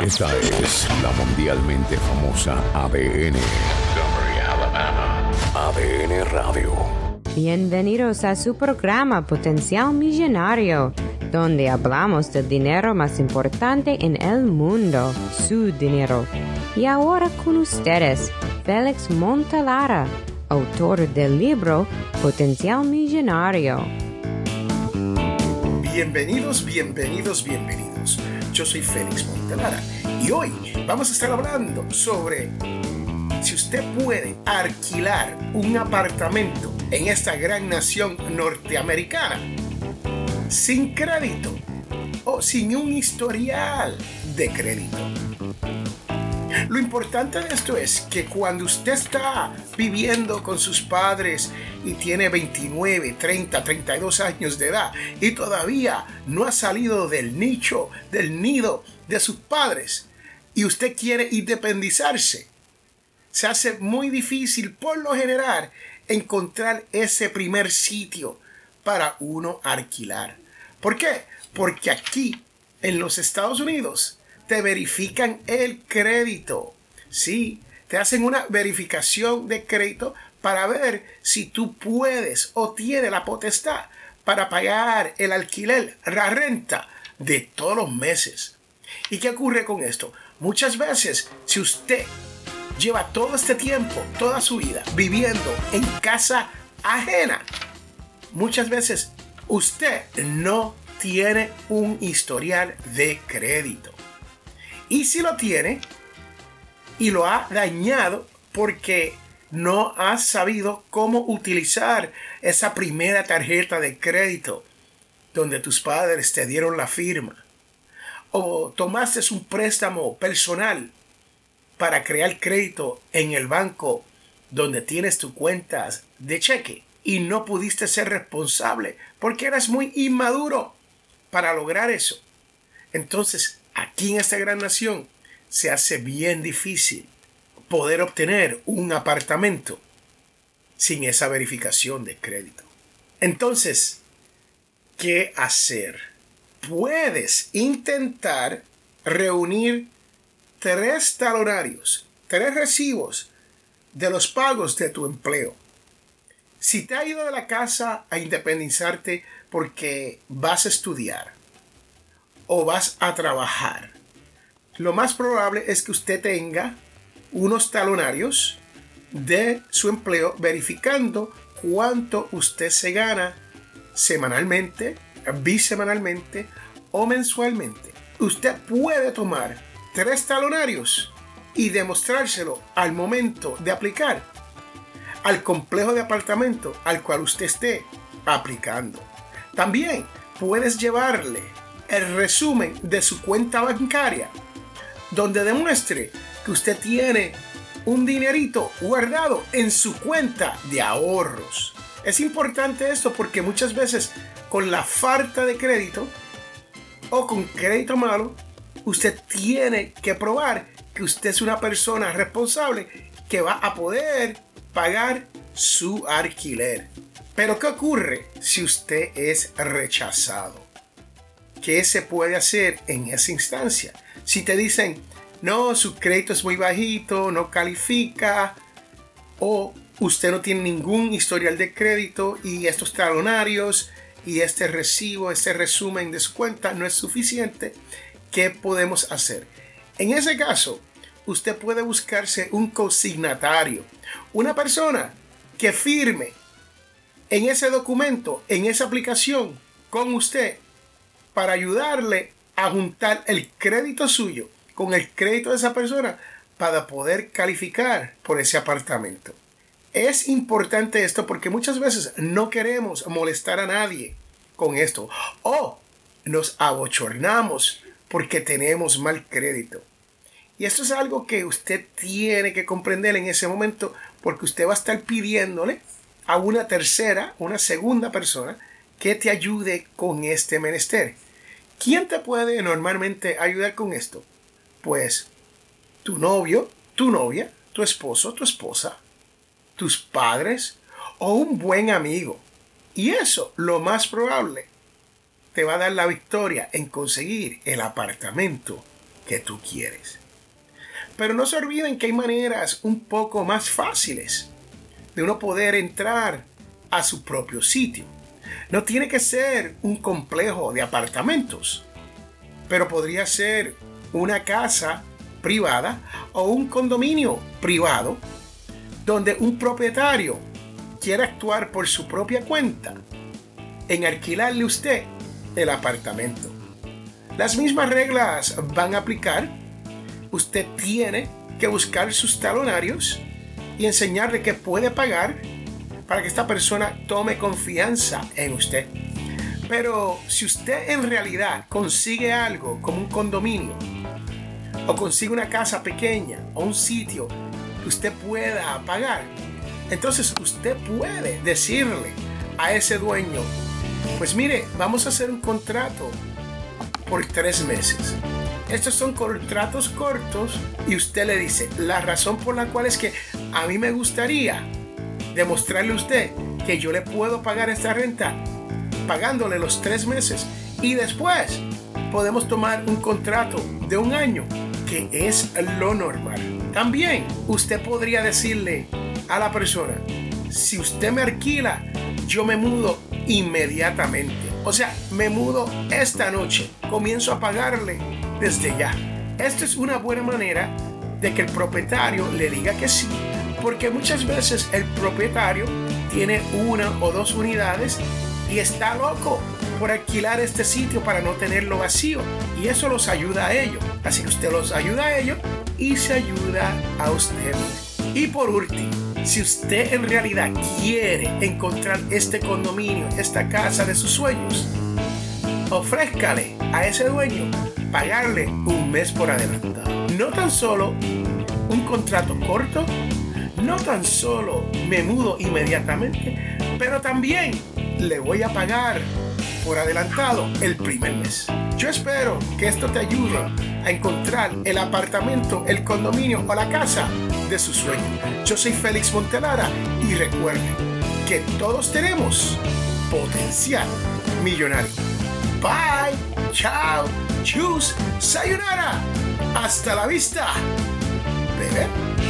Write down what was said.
Esta es la mundialmente famosa ADN. ADN Radio. Bienvenidos a su programa Potencial Millonario, donde hablamos del dinero más importante en el mundo, su dinero. Y ahora con ustedes, Félix Montalara, autor del libro Potencial Millonario. Bienvenidos, bienvenidos, bienvenidos. Yo soy Félix Montalara y hoy vamos a estar hablando sobre si usted puede alquilar un apartamento en esta gran nación norteamericana sin crédito o sin un historial de crédito. Lo importante de esto es que cuando usted está viviendo con sus padres y tiene 29, 30, 32 años de edad y todavía no ha salido del nicho, del nido de sus padres y usted quiere independizarse, se hace muy difícil por lo general encontrar ese primer sitio para uno alquilar. ¿Por qué? Porque aquí en los Estados Unidos te verifican el crédito. Sí, te hacen una verificación de crédito para ver si tú puedes o tienes la potestad para pagar el alquiler, la renta de todos los meses. ¿Y qué ocurre con esto? Muchas veces, si usted lleva todo este tiempo, toda su vida, viviendo en casa ajena, muchas veces usted no tiene un historial de crédito. Y si lo tiene y lo ha dañado porque no has sabido cómo utilizar esa primera tarjeta de crédito donde tus padres te dieron la firma. O tomaste un préstamo personal para crear crédito en el banco donde tienes tus cuentas de cheque y no pudiste ser responsable porque eras muy inmaduro para lograr eso. Entonces aquí en esta gran nación se hace bien difícil poder obtener un apartamento sin esa verificación de crédito. Entonces, ¿qué hacer? Puedes intentar reunir tres talonarios, tres recibos de los pagos de tu empleo. Si te ha ido de la casa a independizarte porque vas a estudiar, o vas a trabajar. Lo más probable es que usted tenga unos talonarios de su empleo verificando cuánto usted se gana semanalmente, bisemanalmente o mensualmente. Usted puede tomar tres talonarios y demostrárselo al momento de aplicar al complejo de apartamento al cual usted esté aplicando. También puedes llevarle el resumen de su cuenta bancaria, donde demuestre que usted tiene un dinerito guardado en su cuenta de ahorros. Es importante esto porque muchas veces con la falta de crédito o con crédito malo, usted tiene que probar que usted es una persona responsable que va a poder pagar su alquiler. Pero ¿qué ocurre si usted es rechazado? ¿Qué se puede hacer en esa instancia? Si te dicen, no, su crédito es muy bajito, no califica, o usted no tiene ningún historial de crédito y estos talonarios y este recibo, este resumen de su cuenta no es suficiente, ¿qué podemos hacer? En ese caso, usted puede buscarse un consignatario, una persona que firme en ese documento, en esa aplicación con usted para ayudarle a juntar el crédito suyo con el crédito de esa persona para poder calificar por ese apartamento. Es importante esto porque muchas veces no queremos molestar a nadie con esto o nos abochornamos porque tenemos mal crédito. Y esto es algo que usted tiene que comprender en ese momento porque usted va a estar pidiéndole a una tercera, una segunda persona que te ayude con este menester. ¿Quién te puede normalmente ayudar con esto? Pues tu novio, tu novia, tu esposo, tu esposa, tus padres o un buen amigo. Y eso, lo más probable, te va a dar la victoria en conseguir el apartamento que tú quieres. Pero no se olviden que hay maneras un poco más fáciles de uno poder entrar a su propio sitio. No tiene que ser un complejo de apartamentos, pero podría ser una casa privada o un condominio privado donde un propietario quiera actuar por su propia cuenta en alquilarle usted el apartamento. Las mismas reglas van a aplicar. Usted tiene que buscar sus talonarios y enseñarle que puede pagar para que esta persona tome confianza en usted. Pero si usted en realidad consigue algo como un condominio, o consigue una casa pequeña, o un sitio que usted pueda pagar, entonces usted puede decirle a ese dueño, pues mire, vamos a hacer un contrato por tres meses. Estos son contratos cortos y usted le dice, la razón por la cual es que a mí me gustaría demostrarle a usted que yo le puedo pagar esta renta pagándole los tres meses y después podemos tomar un contrato de un año que es lo normal. También usted podría decirle a la persona, si usted me alquila, yo me mudo inmediatamente. O sea, me mudo esta noche, comienzo a pagarle desde ya. Esto es una buena manera de que el propietario le diga que sí, porque muchas veces el propietario tiene una o dos unidades y está loco por alquilar este sitio para no tenerlo vacío y eso los ayuda a ellos. Así que usted los ayuda a ellos y se ayuda a usted. Y por último, si usted en realidad quiere encontrar este condominio, esta casa de sus sueños, ofrézcale a ese dueño pagarle un mes por adelantado. No tan solo un contrato corto, no tan solo me mudo inmediatamente, pero también le voy a pagar por adelantado el primer mes. Yo espero que esto te ayude a encontrar el apartamento, el condominio o la casa de su sueño. Yo soy Félix Montelara y recuerde que todos tenemos potencial millonario. Bye, chao, chus, sayonara. Hasta la vista, bebé.